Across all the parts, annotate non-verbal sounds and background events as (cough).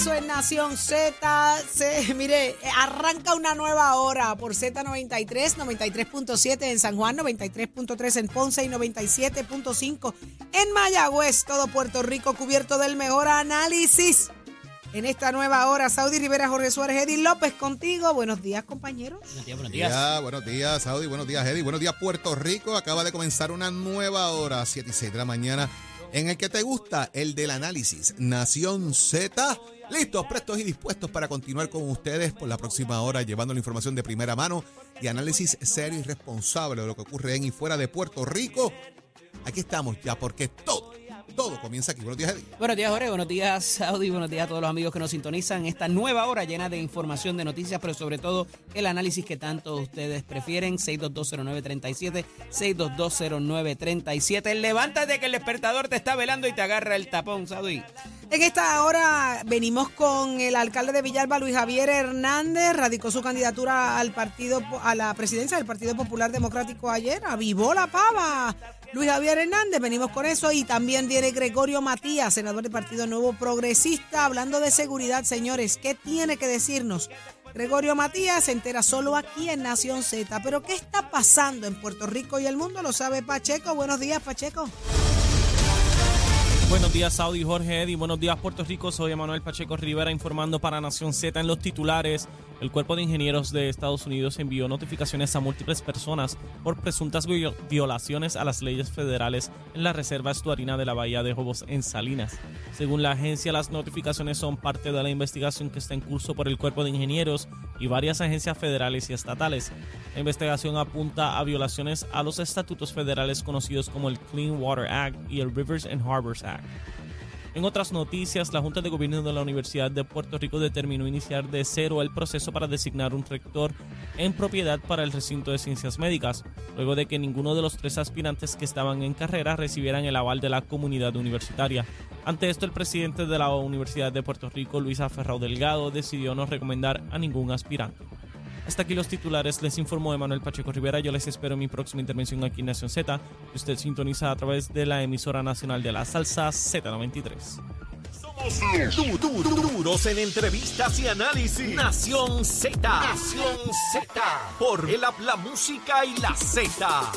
Regreso en Nación Z. Se- (laughs) mire, arranca una nueva hora por Z93, 93.7 en San Juan, 93.3 en Ponce y 97.5 en Mayagüez. Todo Puerto Rico cubierto del mejor análisis. En esta nueva hora, Saudi Rivera, Jorge Suárez, Eddie López contigo. Buenos días, compañeros. Buenos días, buenos Días, días. buenos días, Saudi. Buenos días, Eddie. Buenos días, Puerto Rico. Acaba de comenzar una nueva hora, 7 y 6 de la mañana, en el que te gusta el del análisis. Nación Z. Listos, prestos y dispuestos para continuar con ustedes por la próxima hora, llevando la información de primera mano y análisis serio y responsable de lo que ocurre en y fuera de Puerto Rico. Aquí estamos ya, porque todo, todo comienza aquí. Buenos días, Eddie. Buenos días, Jorge. Buenos días, Saudi. Buenos días a todos los amigos que nos sintonizan. Esta nueva hora llena de información, de noticias, pero sobre todo el análisis que tanto ustedes prefieren. 6220937, 6220937. Levántate que el despertador te está velando y te agarra el tapón, Saudi. En esta hora venimos con el alcalde de Villalba, Luis Javier Hernández, radicó su candidatura al partido a la presidencia del Partido Popular Democrático ayer, avivó la pava. Luis Javier Hernández, venimos con eso y también viene Gregorio Matías, senador del Partido Nuevo Progresista, hablando de seguridad, señores, ¿qué tiene que decirnos? Gregorio Matías se entera solo aquí en Nación Z, pero ¿qué está pasando en Puerto Rico y el mundo? Lo sabe Pacheco. Buenos días, Pacheco. Buenos días, Saudi, Jorge Eddy. Buenos días, Puerto Rico. Soy Emanuel Pacheco Rivera informando para Nación Z en los titulares. El Cuerpo de Ingenieros de Estados Unidos envió notificaciones a múltiples personas por presuntas vi- violaciones a las leyes federales en la Reserva Estuarina de la Bahía de Jobos en Salinas. Según la agencia, las notificaciones son parte de la investigación que está en curso por el Cuerpo de Ingenieros y varias agencias federales y estatales. La investigación apunta a violaciones a los estatutos federales conocidos como el Clean Water Act y el Rivers and Harbors Act. En otras noticias, la Junta de Gobierno de la Universidad de Puerto Rico determinó iniciar de cero el proceso para designar un rector en propiedad para el recinto de ciencias médicas, luego de que ninguno de los tres aspirantes que estaban en carrera recibieran el aval de la comunidad universitaria. Ante esto, el presidente de la Universidad de Puerto Rico, Luisa Ferrao Delgado, decidió no recomendar a ningún aspirante. Hasta aquí los titulares, les informó Emanuel Pacheco Rivera. Yo les espero en mi próxima intervención aquí en Nación Z. Usted sintoniza a través de la emisora nacional de la salsa Z93. Du- du- du- duros en entrevistas y análisis. Nación Z. Nación Z. Por el app, la música y la Z.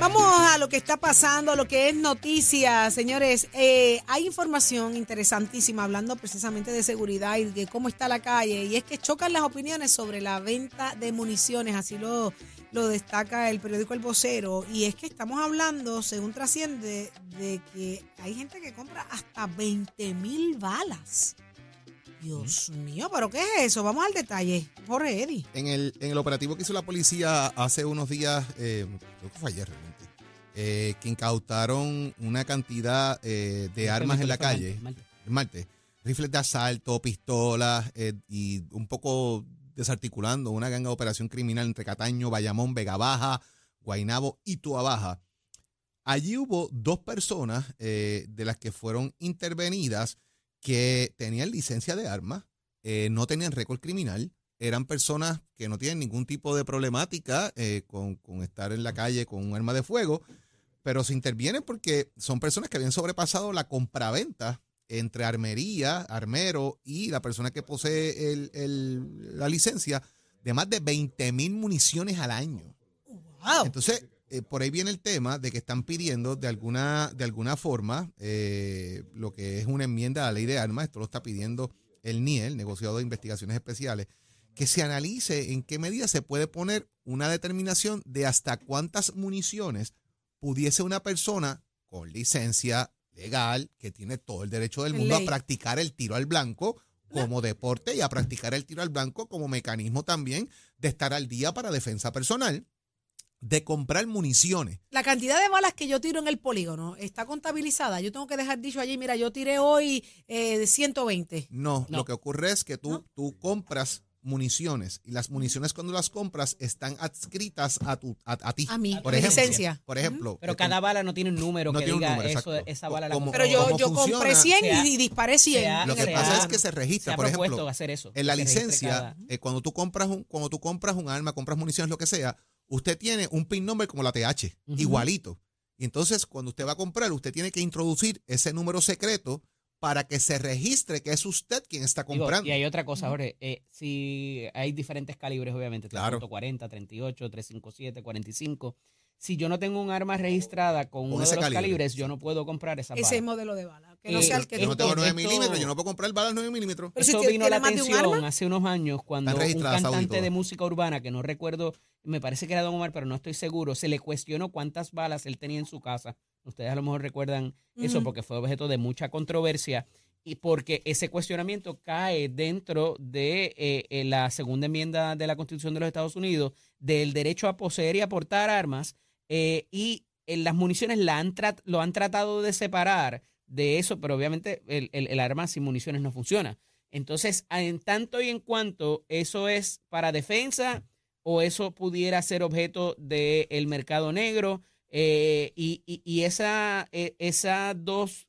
Vamos a lo que está pasando, a lo que es noticia, señores. Eh, hay información interesantísima hablando precisamente de seguridad y de cómo está la calle. Y es que chocan las opiniones sobre la venta de municiones, así lo, lo destaca el periódico El Vocero. Y es que estamos hablando, según trasciende, de que hay gente que compra hasta 20 mil balas. Dios mío, ¿pero qué es eso? Vamos al detalle. Jorge Eddy. En el, en el operativo que hizo la policía hace unos días, eh, creo que fue ayer realmente, eh, que incautaron una cantidad eh, de armas en la calle, el martes, rifles de asalto, pistolas eh, y un poco desarticulando una ganga de operación criminal entre Cataño, Bayamón, Vega Baja, Guainabo y Tuabaja. Allí hubo dos personas eh, de las que fueron intervenidas que tenían licencia de armas, eh, no tenían récord criminal, eran personas que no tienen ningún tipo de problemática eh, con, con estar en la calle con un arma de fuego, pero se intervienen porque son personas que habían sobrepasado la compraventa entre armería, armero y la persona que posee el- el- la licencia de más de 20 mil municiones al año. Wow. Entonces, eh, por ahí viene el tema de que están pidiendo de alguna, de alguna forma eh, lo que es una enmienda a la ley de armas, esto lo está pidiendo el NIEL, negociado de investigaciones especiales, que se analice en qué medida se puede poner una determinación de hasta cuántas municiones pudiese una persona con licencia legal, que tiene todo el derecho del mundo a practicar el tiro al blanco, como deporte y a practicar el tiro al blanco como mecanismo también de estar al día para defensa personal, de comprar municiones. La cantidad de balas que yo tiro en el polígono está contabilizada. Yo tengo que dejar dicho allí, mira, yo tiré hoy eh, 120. No, No. lo que ocurre es que tú, ¿No? tú compras municiones y las municiones cuando las compras están adscritas a, tu, a, a ti. A mí, por ejemplo, licencia. Por ejemplo. Pero eh, cada bala no tiene un número No que tiene un diga número, eso, exacto. esa bala la Como- compré. Pero yo, ¿Cómo yo compré 100 Se ha- y, disparé 100. se ha- Lo en que pasa es que se registra, por ejemplo, hacer eso. en la licencia, cada- eh, cuando tú compras un, cuando tú compras un arma, compras municiones, lo que sea, usted tiene un PIN number como la TH, igualito. Y entonces, cuando usted va a comprar, usted tiene que introducir ese número secreto para que se registre que es usted quien está Digo, comprando. y hay otra cosa, Jorge. eh, si hay diferentes calibres, obviamente, Claro. 40, 38, 357, 45. Si yo no tengo un arma registrada con, Con uno de los calibre. calibres, yo no puedo comprar esa Ese bala. modelo de bala. Que no Eh, sea el que yo no tengo esto- 9 esto- milímetros, yo no puedo comprar balas 9 milímetros. Pero si Eso usted vino a la un atención hace unos años cuando un cantante de música urbana, que no recuerdo, me parece que era Don Omar, pero no estoy seguro, se le cuestionó cuántas balas él tenía en su casa. Ustedes a lo mejor recuerdan eso porque fue objeto de mucha controversia y porque ese cuestionamiento cae dentro de eh, eh, la segunda enmienda de la Constitución de los Estados Unidos del derecho a poseer y a portar armas eh, y eh, las municiones lo han tratado de separar de eso, pero obviamente el, arma sin municiones no funciona. Entonces, en tanto y en cuanto eso es para defensa o eso pudiera ser objeto del mercado negro eh, y, y, esa, dos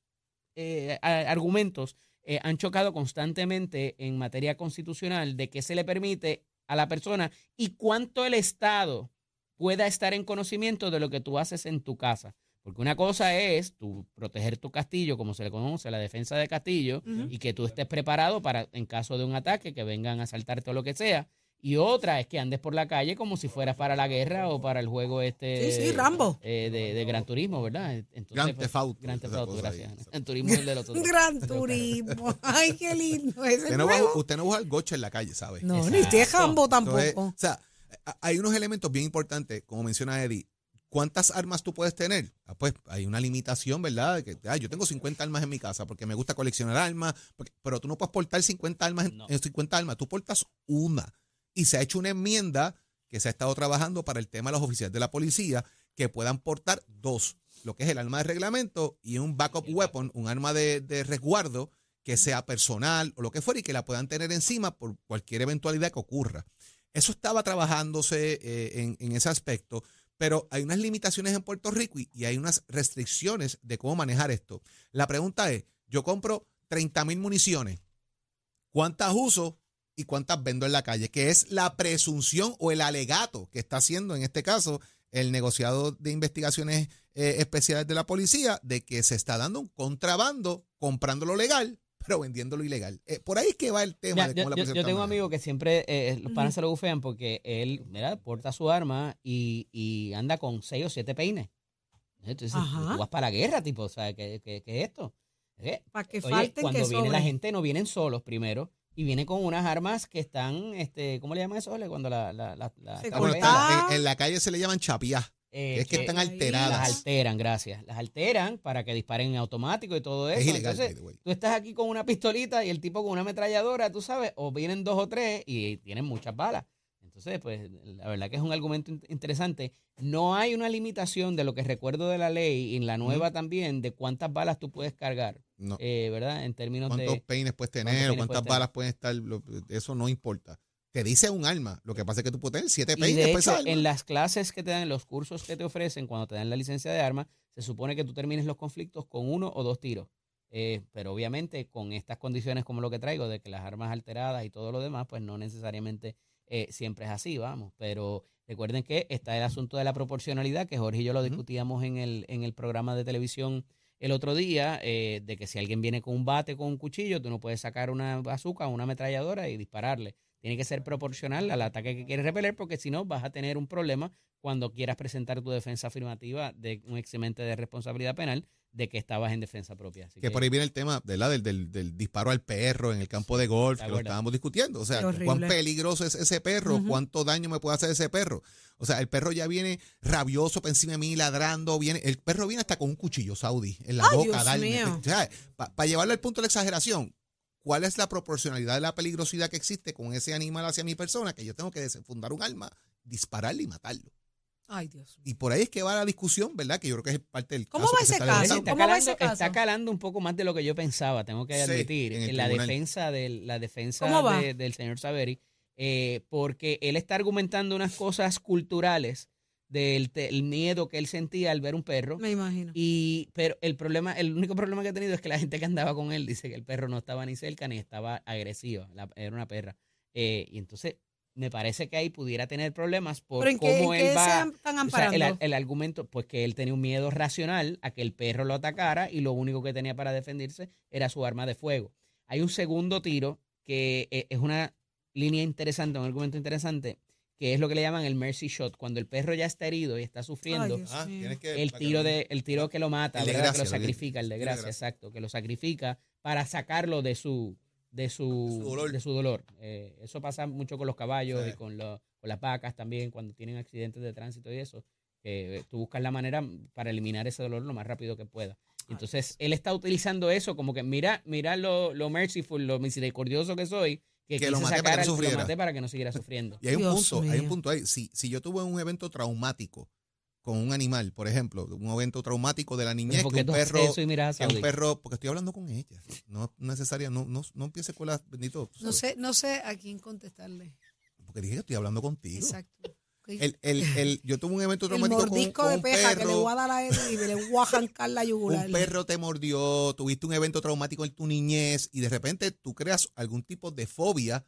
argumentos han chocado constantemente en materia constitucional de que se le permite a la persona y cuánto el Estado pueda estar en conocimiento de lo que tú haces en tu casa. Porque una cosa es tu proteger tu castillo, como se le conoce, la defensa de castillo, Ujú. y que tú estés preparado para, en caso de un ataque, que vengan a asaltarte o lo que sea. Y otra es que andes por la calle como si fueras para la guerra o para el juego este Sí, sí, Rambo. eh, de, de Gran Turismo, ¿verdad? Entonces, Gran pues, Theft Auto, Gran Theft esa Auto, cosa ahí, gracias. esa- El turismo es el de los otros. (laughs) Gran turismo. Ay, qué lindo. Ese Usted no, va, usted no va al goche en la calle, ¿sabe? No, Exacto. ni usted jambo Entonces, tampoco. o sea, hay unos elementos bien importantes, como menciona Eddie. ¿Cuántas armas tú puedes tener? Ah, pues hay una limitación, ¿verdad? De que ah, yo tengo 50 armas en mi casa porque me gusta coleccionar armas, porque- pero tú no puedes portar 50 armas No. en 50 armas, tú portas una. Y se ha hecho una enmienda que se ha estado trabajando para el tema de los oficiales de la policía que puedan portar dos, lo que es el arma de reglamento y un backup weapon, un arma de, de resguardo que sea personal o lo que fuera y que la puedan tener encima por cualquier eventualidad que ocurra. Eso estaba trabajándose eh, en, ese aspecto, pero hay unas limitaciones en Puerto Rico y, y hay unas restricciones de cómo manejar esto. La pregunta es, yo compro 30 mil municiones, ¿cuántas uso y cuántas vendo en la calle? Que es la presunción o el alegato que está haciendo en este caso el negociado de investigaciones eh, especiales de la policía de que se está dando un contrabando comprando lo legal, pero vendiendo lo ilegal. Eh, por ahí es que va el tema Ya, de yo, cómo la yo- policía yo está tengo un amigo que siempre eh, los panas se lo bufean porque él mira, porta su arma y, y anda con seis o siete peines. Entonces, Ajá. tú vas para la guerra, tipo, o sea, ¿qué, qué, qué es esto? ¿Eh? Para que Oye, falten cuando que viene la sobren. gente no vienen solos primero y vienen con unas armas que están, este, ¿cómo le llaman eso? Ole? Cuando la, la, la, la Se Ah, corta. en, en la calle se le llaman chapiás, Eh, es que que están alteradas. las alteran, gracias. Las alteran para que disparen en automático y todo eso. Es ilegal, Entonces, by the way. tú estás aquí con una pistolita y el tipo con una ametralladora, tú sabes, o vienen dos o tres y tienen muchas balas. Entonces, pues, la verdad que es un argumento in- interesante. No hay una limitación de lo que recuerdo de la ley y en la nueva también de cuántas balas tú puedes cargar, No. eh, ¿verdad? En términos ¿Cuántos de... peines puedes cuántos tener o peines cuántas puedes balas pueden estar? lo- eso no importa. Te dice un arma. Lo que pasa es que tú puedes tener siete Y peines. de pues, hecho, en las clases que te dan, en los cursos que te ofrecen cuando te dan la licencia de arma, se supone que tú termines los conflictos con uno o dos tiros. Eh, pero obviamente con estas condiciones como lo que traigo, de que las armas alteradas y todo lo demás, pues no necesariamente eh, siempre es así, vamos. Pero recuerden que está el asunto de la proporcionalidad, que Jorge y yo lo discutíamos en el, en el programa de televisión el otro día, eh, de que si alguien viene con un bate, con un cuchillo, tú no puedes sacar una o una ametralladora y dispararle. Tiene que ser proporcional al ataque que quieres repeler, porque si no vas a tener un problema cuando quieras presentar tu defensa afirmativa de un eximente de responsabilidad penal de que estabas en defensa propia. Así que por ahí viene el tema ¿verdad? Del, del, del disparo al perro en el campo de golf, ¿te que lo estábamos discutiendo. O sea, cuán peligroso es ese perro, cuánto daño me puede hacer ese perro. O sea, el perro ya viene rabioso para encima de mí, ladrando, viene, el perro viene hasta con un cuchillo saudí en la Ay, boca, Dios darme. mío. Para llevarlo al punto de la exageración, cuál es la proporcionalidad de la peligrosidad que existe con ese animal hacia mi persona, que yo tengo que desenfundar un arma, dispararle y matarlo. Ay, Dios. Y por ahí es que va la discusión, ¿verdad? Que yo creo que es parte del ¿Cómo caso va ese caso? Está ¿Cómo va calando, ese caso? está calando un poco más de lo que yo pensaba, tengo que Sí, admitir, en la defensa del, la defensa ¿Cómo va? de- del señor Saveri, eh, porque él está argumentando unas cosas culturales del te- el miedo que él sentía al ver un perro. Me imagino. Y, pero el problema, el único problema que ha tenido es que la gente que andaba con él dice que el perro no estaba ni cerca ni estaba agresiva, la- era una perra. Eh, y entonces me parece que ahí pudiera tener problemas por ¿Pero en qué, cómo qué él va. am- están O sea, el, el argumento, pues que él tenía un miedo racional a que el perro lo atacara y lo único que tenía para defenderse era su arma de fuego. Hay un segundo tiro que eh, es una línea interesante, un argumento interesante, que es lo que le llaman el mercy shot. Cuando el perro ya está herido y está sufriendo, Ay, Ah, que- el tiro de el tiro que lo mata, El de ¿verdad? gracia, que lo sacrifica, el de el de gracia, gracia. exacto, que lo sacrifica para sacarlo de su de su, De su dolor. de su dolor. Eh, eso pasa mucho con los caballos Sí. y con, lo- con las vacas también cuando tienen accidentes de tránsito y eso. que tú buscas la manera para eliminar ese dolor lo más rápido que pueda. Entonces, él está utilizando eso como que mira, mira lo, lo merciful, lo misericordioso que soy, que, Que lo maté para que no lo sufriera. maté para que no siguiera sufriendo. Y hay un Dios punto, hay un punto ahí. Si, si yo tuve un evento traumático con un animal, por ejemplo, un evento traumático de la niñez, ¿Por que un perro, que un perro, porque estoy hablando con ella, no necesaria, no, no, no empiece con las bendito, No sé, no sé a quién contestarle. porque dije que estoy hablando contigo. Exacto. El, el, el, yo tuve un evento El traumático con, un- mordisco con de un peja que le perro, voy a dar a él y le voy a la yugular. un perro te mordió, tuviste un evento traumático en tu niñez y de repente tú creas algún tipo de fobia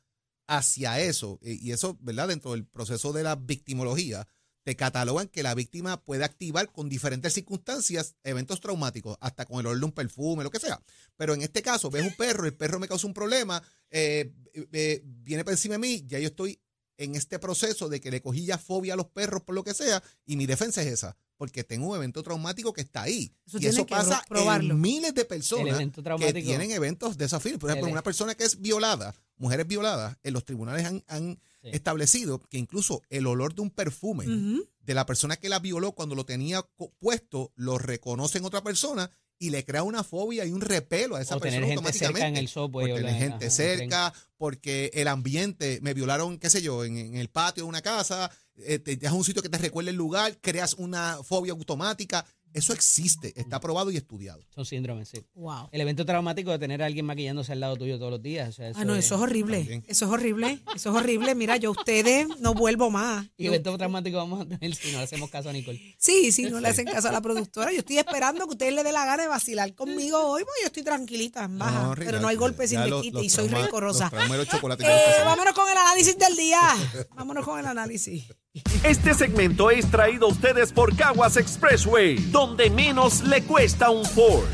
hacia eso. Eh, Y eso, ¿verdad? Dentro del proceso de la victimología, te catalogan que la víctima puede activar con diferentes circunstancias eventos traumáticos, hasta con el olor de un perfume, lo que sea. Pero en este caso, ves un perro, el perro me causa un problema, eh, eh, viene por encima de mí, ya yo estoy en este proceso de que le cogí ya fobia a los perros por lo que sea, y mi defensa es esa, porque tengo un evento traumático que está ahí. Eso y eso pasa probarlo. en miles de personas que tienen eventos de esa firma. Por ejemplo, El- una persona que es violada, mujeres violadas, en los tribunales han, han Sí. establecido que incluso el olor de un perfume de la persona que la violó cuando lo tenía puesto, lo reconoce en otra persona y le crea una fobia y un repelo a esa o persona tener gente cerca en automáticamente. el. Por o tener la- gente el cerca, porque el ambiente, me violaron, qué sé yo, en, en el patio de una casa, eh, te dejas un sitio que te recuerde el lugar, creas una fobia automática. Eso existe, está probado y estudiado. Son síndromes, sí. Wow. El evento traumático de tener a alguien maquillándose al lado tuyo todos los días. o sea, Ah, no, eso es horrible. También. Eso es horrible. Eso es horrible. Mira, yo a ustedes no vuelvo más. Y evento traumático vamos a tener si no le hacemos caso a Nicole. Sí, sí, no le hacen caso a la productora. Yo estoy esperando que ustedes le dé la gana de vacilar conmigo hoy, porque yo estoy tranquilita, en baja. Pero no hay golpes sin ya me los- quite los y soy rencorosa. Eh, vámonos con el análisis del día. Vámonos con el análisis. Este segmento es traído a ustedes por Caguas Expressway, donde menos le cuesta un Ford.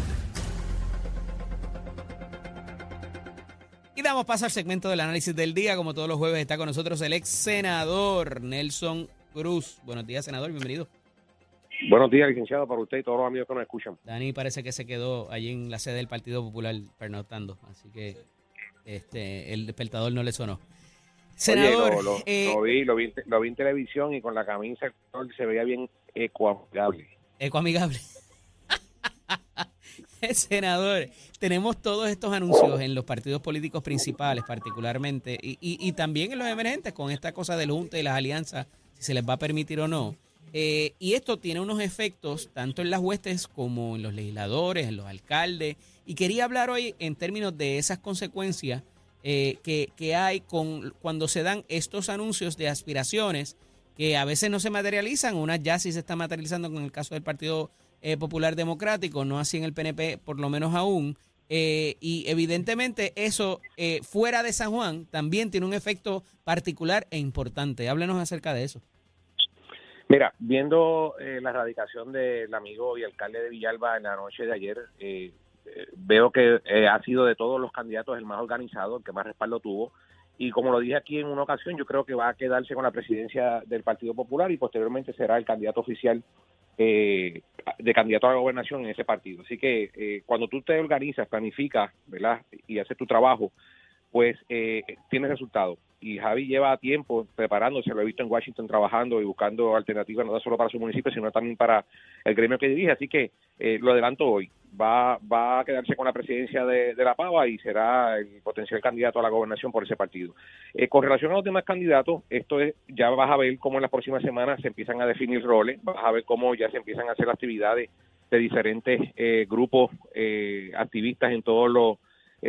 Y damos paso al segmento del análisis del día. Como todos los jueves está con nosotros el ex senador Nelson Cruz. Buenos días, senador. Bienvenido. Buenos días, licenciado, para usted y todos los amigos que nos escuchan. Dani parece que se quedó allí en la sede del Partido Popular pernoctando. Así que este el despertador no le sonó. Senador, Oye, lo, lo- eh, lo vi, lo, vi, lo vi en televisión y con la camisa se veía bien ecoamigable. ecoamigable. (laughs) Senador, tenemos todos estos anuncios en los partidos políticos principales, particularmente, y, y- y también en los emergentes, con esta cosa del Junta y las alianzas, si se les va a permitir o no. Eh, y esto tiene unos efectos tanto en las huestes como en los legisladores, en los alcaldes. Y quería hablar hoy en términos de esas consecuencias eh, que, que hay con cuando se dan estos anuncios de aspiraciones que a veces no se materializan, unas ya sí se están materializando con el caso del Partido eh, Popular Democrático, no así en el PNP, por lo menos aún. Eh, y evidentemente eso eh, fuera de San Juan también tiene un efecto particular e importante. Háblenos acerca de eso. Mira, viendo eh, la radicación del amigo y alcalde de Villalba en la noche de ayer, eh, veo que eh, ha sido de todos los candidatos el más organizado, el que más respaldo tuvo. Y como lo dije aquí en una ocasión, yo creo que va a quedarse con la presidencia del Partido Popular y posteriormente será el candidato oficial eh, de candidato a la gobernación en ese partido. Así que eh, cuando tú te organizas, planificas, ¿verdad? Y haces tu trabajo, pues eh, tienes resultados. Y Javi lleva tiempo preparándose, lo he visto en Washington trabajando y buscando alternativas no solo para su municipio, sino también para el gremio que dirige. Así que eh, lo adelanto hoy. va, va a quedarse con la presidencia de, la Pava y será el potencial candidato a la gobernación por ese partido. Eh, con relación a los demás candidatos, esto es, ya vas a ver cómo en las próximas semanas se empiezan a definir roles, vas a ver cómo ya se empiezan a hacer actividades de diferentes eh, grupos eh, activistas en todos los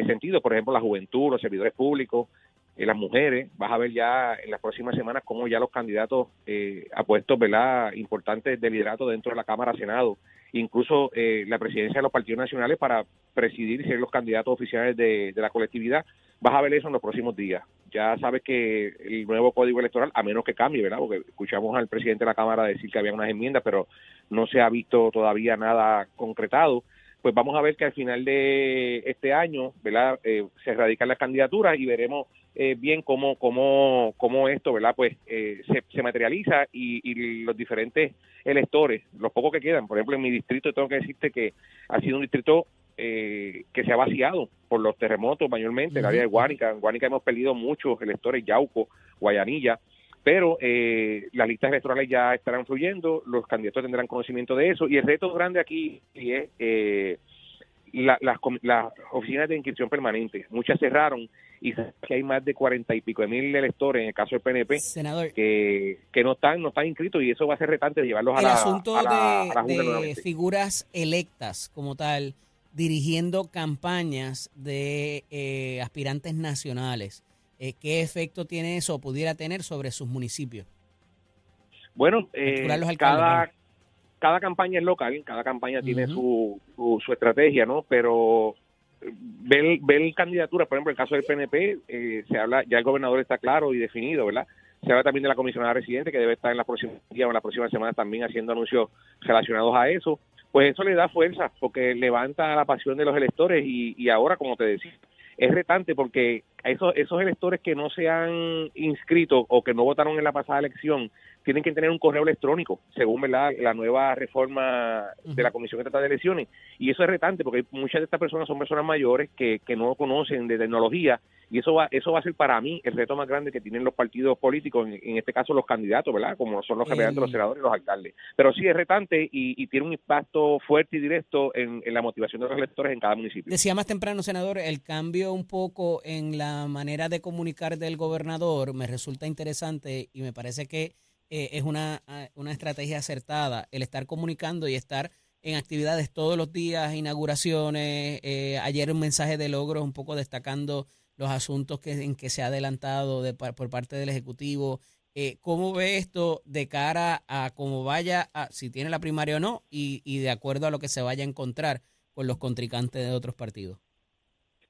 sentidos, por ejemplo, la juventud, los servidores públicos, las mujeres, vas a ver ya en las próximas semanas cómo ya los candidatos eh, a puestos ¿verdad? importantes de liderato dentro de la Cámara Senado, incluso eh, la presidencia de los partidos nacionales para presidir y ser los candidatos oficiales de, la colectividad, vas a ver eso en los próximos días. Ya sabes que el nuevo código electoral, a menos que cambie, ¿verdad? Porque escuchamos al presidente de la Cámara decir que había unas enmiendas, pero no se ha visto todavía nada concretado pues vamos a ver que al final de este año, ¿verdad? Eh, se radican las candidaturas y veremos eh, bien cómo, cómo, cómo esto, ¿verdad? Pues eh, se, materializa y, los diferentes electores, los pocos que quedan, por ejemplo, en mi distrito tengo que decirte que ha sido un distrito eh, que se ha vaciado por los terremotos mayormente, en el área de Guánica. En Guánica hemos perdido muchos electores, Yauco, Guayanilla, pero las listas electorales ya estarán fluyendo, los candidatos tendrán conocimiento de eso y el reto grande aquí es las, las oficinas de inscripción permanente. Muchas cerraron y que hay más de cuarenta y pico de mil electores en el caso del PNP que, que no están no están inscritos y eso va a ser retante de llevarlos a la, asunto de, figuras electas como tal dirigiendo campañas de eh, aspirantes nacionales. Eh, ¿Qué efecto tiene eso o pudiera tener sobre sus municipios? Bueno, eh, cada, cada campaña es local, cada campaña tiene su, su, estrategia, ¿no? Pero ver, ver candidaturas, por ejemplo, el caso del PNP, eh, se habla, ya el gobernador está claro y definido, ¿verdad? Se habla también de la comisionada residente, que debe estar en la próxima día o en la próxima semana también haciendo anuncios relacionados a eso. Pues eso le da fuerza, porque levanta la pasión de los electores y, y ahora, como te decía, es retante porque esos, esos electores que no se han inscrito o que no votaron en la pasada elección tienen que tener un correo electrónico, según ¿verdad? la nueva reforma de la Comisión que trata de elecciones. Y eso es retante porque muchas de estas personas son personas mayores que, que no conocen de tecnología y eso va, eso va a ser para mí el reto más grande que tienen los partidos políticos, en, este caso los candidatos, ¿verdad? Como son los representantes, los senadores y los alcaldes. Pero sí es retante y, tiene un impacto fuerte y directo en, la motivación de los electores en cada municipio. Decía más temprano, senador, el cambio un poco en la manera de comunicar del gobernador me resulta interesante y me parece que eh, es una, una estrategia acertada el estar comunicando y estar en actividades todos los días, inauguraciones, eh, ayer un mensaje de logros un poco destacando los asuntos que, en que se ha adelantado de, por parte del Ejecutivo. Eh, ¿Cómo ve esto de cara a cómo vaya, a, si tiene la primaria o no, y, y de acuerdo a lo que se vaya a encontrar con los contrincantes de otros partidos?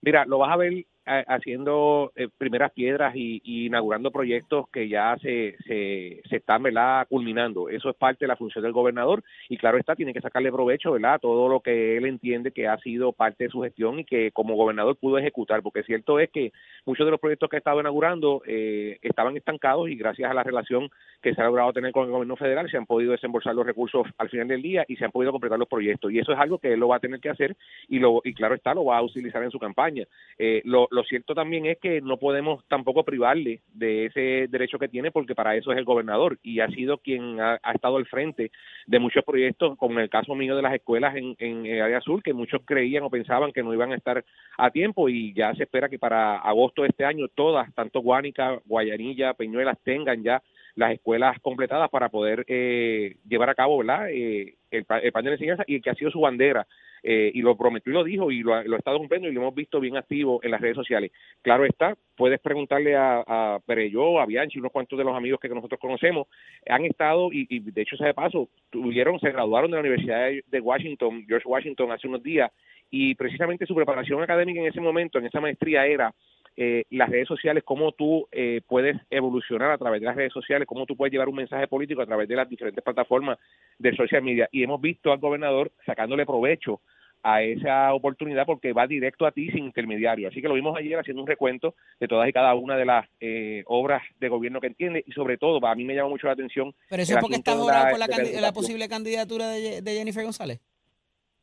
Mira, lo vas a ver haciendo eh, primeras piedras y, inaugurando proyectos que ya se, se, se están ¿verdad? culminando. Eso es parte de la función del gobernador y claro está, tiene que sacarle provecho ¿verdad? todo lo que él entiende que ha sido parte de su gestión y que como gobernador pudo ejecutar, porque cierto es que muchos de los proyectos que ha estado inaugurando eh, estaban estancados y gracias a la relación que se ha logrado tener con el gobierno federal se han podido desembolsar los recursos al final del día y se han podido completar los proyectos y eso es algo que él lo va a tener que hacer y, lo, y claro está, lo va a utilizar en su campaña. Eh, lo, lo cierto también es que no podemos tampoco privarle de ese derecho que tiene porque para eso es el gobernador y ha sido quien ha, estado al frente de muchos proyectos, como en el caso mío de las escuelas en, en el área azul, que muchos creían o pensaban que no iban a estar a tiempo y ya se espera que para agosto de este año todas, tanto Guánica, Guayanilla, Peñuelas, tengan ya las escuelas completadas para poder eh, llevar a cabo. Eh, el, el, plan de enseñanza y que ha sido su bandera eh, y lo prometió y lo dijo y lo, ha estado cumpliendo y lo hemos visto bien activo en las redes sociales. Claro está, puedes preguntarle a, a Pereyó, a Bianchi, unos cuantos de los amigos que nosotros conocemos, han estado y, y de hecho, de paso, tuvieron, se graduaron de la Universidad de Washington, George Washington, hace unos días y precisamente su preparación académica en ese momento, en esa maestría, era eh, las redes sociales, cómo tú eh, puedes evolucionar a través de las redes sociales, cómo tú puedes llevar un mensaje político a través de las diferentes plataformas de social media. Y hemos visto al gobernador sacándole provecho a esa oportunidad porque va directo a ti sin intermediario. Así que lo vimos ayer haciendo un recuento de todas y cada una de las eh, obras de gobierno que entiende y sobre todo, a mí me llama mucho la atención. Pero eso es porque está jorado por la, posible candidatura de, Jennifer González.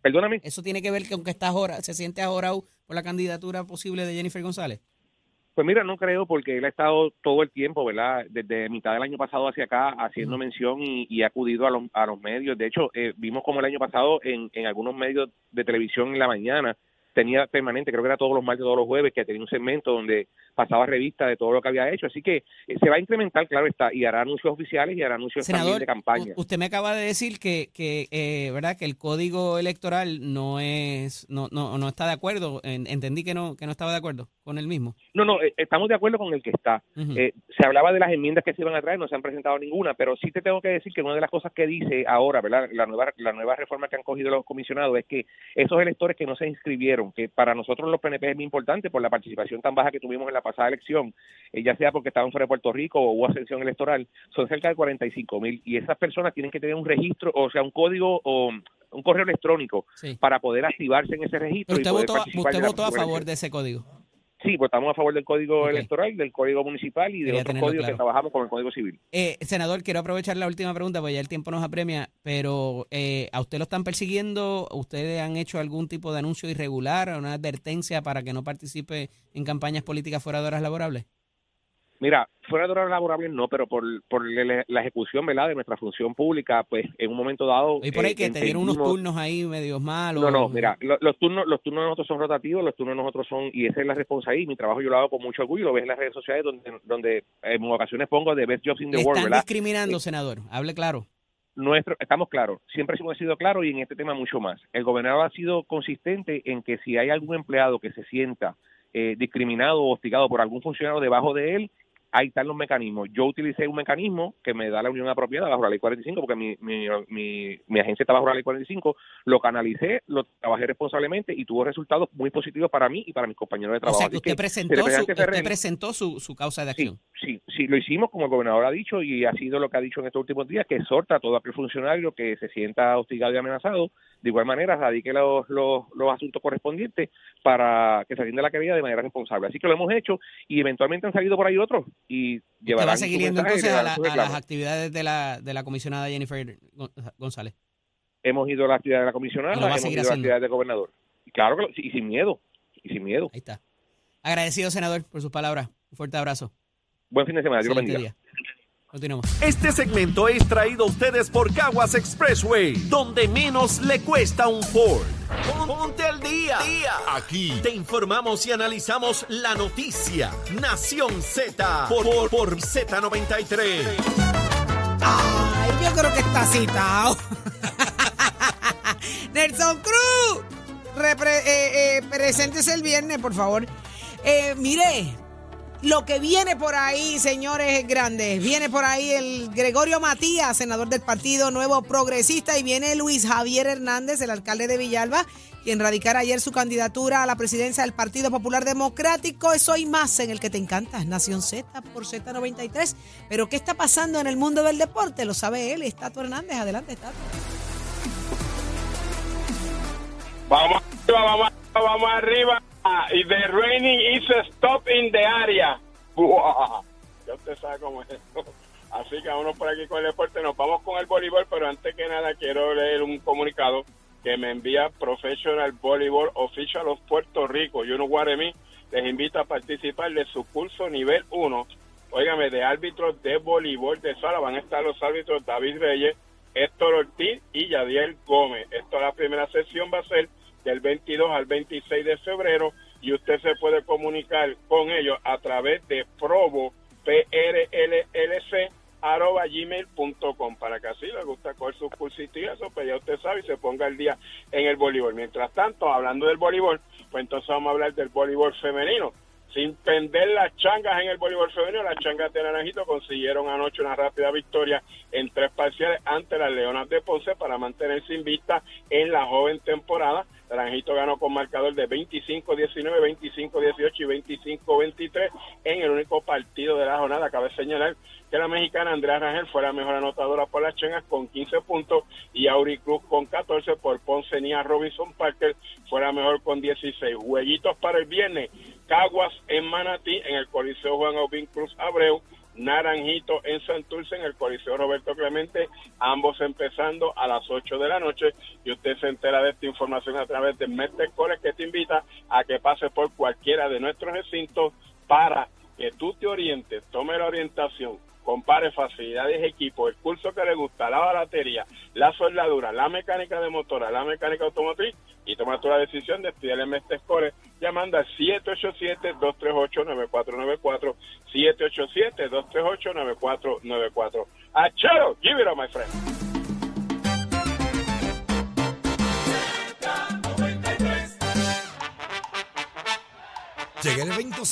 Perdóname. Eso tiene que ver que aunque está ahora, se siente ahorrado por la candidatura posible de Jennifer González. Pues mira, no creo porque él ha estado todo el tiempo, ¿verdad? Desde mitad del año pasado hacia acá haciendo mención y, y ha acudido a los, a los medios. De hecho, eh, vimos como el año pasado en, en algunos medios de televisión en la mañana tenía permanente, creo que era todos los martes, todos los jueves, que tenía un segmento donde pasaba revista de todo lo que había hecho. Así que eh, se va a incrementar, claro está, y hará anuncios oficiales y hará anuncios también de campaña. Usted me acaba de decir que, que eh, verdad que el código electoral no es no, no, no está de acuerdo. En- entendí que no que no estaba de acuerdo con el mismo. No, no, eh, estamos de acuerdo con el que está. Eh, se hablaba de las enmiendas que se iban a traer, no se han presentado ninguna, pero sí te tengo que decir que una de las cosas que dice ahora, ¿verdad? La nueva, la nueva reforma que han cogido los comisionados es que esos electores que no se inscribieron, que para nosotros los PNP es muy importante por la participación tan baja que tuvimos en la pasada elección, eh, ya sea porque estaban fuera de Puerto Rico o hubo ascensión electoral, son cerca de 45 mil y esas personas tienen que tener un registro, o sea, un código o un correo electrónico Sí. para poder activarse en ese registro. Y usted poder votó, a- participar usted votó a favor de ese código. Sí, votamos a favor del código electoral, del código municipal y de otros códigos claro. que trabajamos con el código civil. Eh, senador, quiero aprovechar la última pregunta, porque ya el tiempo nos apremia, pero eh, ¿a usted lo están persiguiendo? ¿Ustedes han hecho algún tipo de anuncio irregular o una advertencia para que no participe en campañas políticas fuera de horas laborables? Mira, fuera de horas laborables no, pero por, por la la ejecución ¿verdad? de nuestra función pública, pues en un momento dado... Y por ahí eh, que te dieron unos turnos ahí medios malos. No, no, mira, lo- los turnos los turnos de nosotros son rotativos, los turnos de nosotros son, y esa es la responsabilidad, mi trabajo yo lo hago con mucho orgullo, lo ves en las redes sociales donde, donde en ocasiones pongo de Best Jobs in the World, están ¿verdad? discriminando, Eh, senador. Hable claro. nuestro, estamos claros, siempre hemos sido claros y en este tema mucho más. El gobernador ha sido consistente en que si hay algún empleado que se sienta eh, discriminado o hostigado por algún funcionario debajo de él, ahí están los mecanismos. Yo utilicé un mecanismo que me da la unión apropiada bajo la ley 45, porque mi, mi, mi, mi agencia está bajo la ley 45, lo canalicé, lo trabajé responsablemente y tuvo resultados muy positivos para mí y para mis compañeros de O trabajo. sea que usted presentó, su, usted presentó su, su causa de acción. sí, sí, lo hicimos como el gobernador ha dicho y ha sido lo que ha dicho en estos últimos días, que exhorta a todo aquel funcionario que se sienta hostigado y amenazado, de igual manera radique los, los, los asuntos correspondientes para que se atienda la querella de manera responsable. Así que lo hemos hecho y eventualmente han salido por ahí otros y llevarán va a seguir yendo entonces a, la- a las actividades de la, de la comisionada Jennifer Gon- González. Hemos ido a la actividad de la comisionada, hemos ido a la haciendo. actividad del gobernador. Y claro que lo- y sin miedo, y sin miedo. Ahí está. Agradecido, senador, por sus palabras. Un fuerte abrazo. Buen fin de semana, Dios bendiga. día. Continuamos. Este segmento es traído a ustedes por Caguas Expressway, donde menos le cuesta un Ford. Ponte al día. Aquí te informamos y analizamos la noticia. Nación Z por, por, por Z93. Ay, yo creo que está citado. (laughs) Nelson Cruz, eh, eh, preséntese el viernes, por favor. Eh, mire, lo que viene por ahí, señores grandes, viene por ahí el Gregorio Matías, senador del Partido Nuevo Progresista, y viene Luis Javier Hernández, el alcalde de Villalba, quien radicara ayer su candidatura a la presidencia del Partido Popular Democrático. Eso y más en el que te encanta, Nación Z por Z93. Pero ¿qué está pasando en el mundo del deporte? Lo sabe él, Estato Hernández. Adelante, Estato. Vamos arriba, vamos arriba, vamos arriba. Y the raining is stop in the area. Buah. Ya usted sabe cómo es esto. Así que vámonos por aquí con el deporte. Nos vamos con el voleibol, pero antes que nada quiero leer un comunicado que me envía Professional Volleyball Official of Puerto Rico. Juno Guaremí les invita a participar de su curso nivel 1. Óigame, de árbitros de voleibol de sala van a estar los árbitros David Reyes, Héctor Ortiz y Yadiel Gómez. Esto la primera sesión va a ser del 22 al 26 de febrero y usted se puede comunicar con ellos a través de probo prllc arroba gmail.com para que así le gusta coger sus cursitos y eso, pues ya usted sabe y se ponga el día en el voleibol. Mientras tanto, hablando del voleibol, pues entonces vamos a hablar del voleibol femenino. Sin pender las changas en el voleibol femenino, las changas de Naranjito consiguieron anoche una rápida victoria en tres parciales ante las Leonas de Ponce para mantenerse invicta en la joven temporada. Naranjito ganó con marcador de 25-19, 25-18 y 25-23 en el único partido de la jornada. Cabe señalar que la mexicana Andrea Rangel fue la mejor anotadora por las changas con 15 puntos y Auri Cruz con 14 por Ponce Nia Robinson Parker fue la mejor con 16. Huellitos para el viernes. Caguas en Manatí, en el Coliseo Juan Aubín Cruz Abreu, Naranjito en Santurce, en el Coliseo Roberto Clemente, ambos empezando a las 8 de la noche. Y usted se entera de esta información a través de College, que te invita a que pase por cualquiera de nuestros recintos para que tú te orientes, tome la orientación, compare facilidades, equipo, el curso que le gusta, la baratería, la soldadura, la mecánica de motora, la mecánica automotriz y toma tú la decisión de estudiar el Mestre Score llamando al 787-238-9494, 787-238-9494. ¡Achero! Give it up, my friend. Llega el evento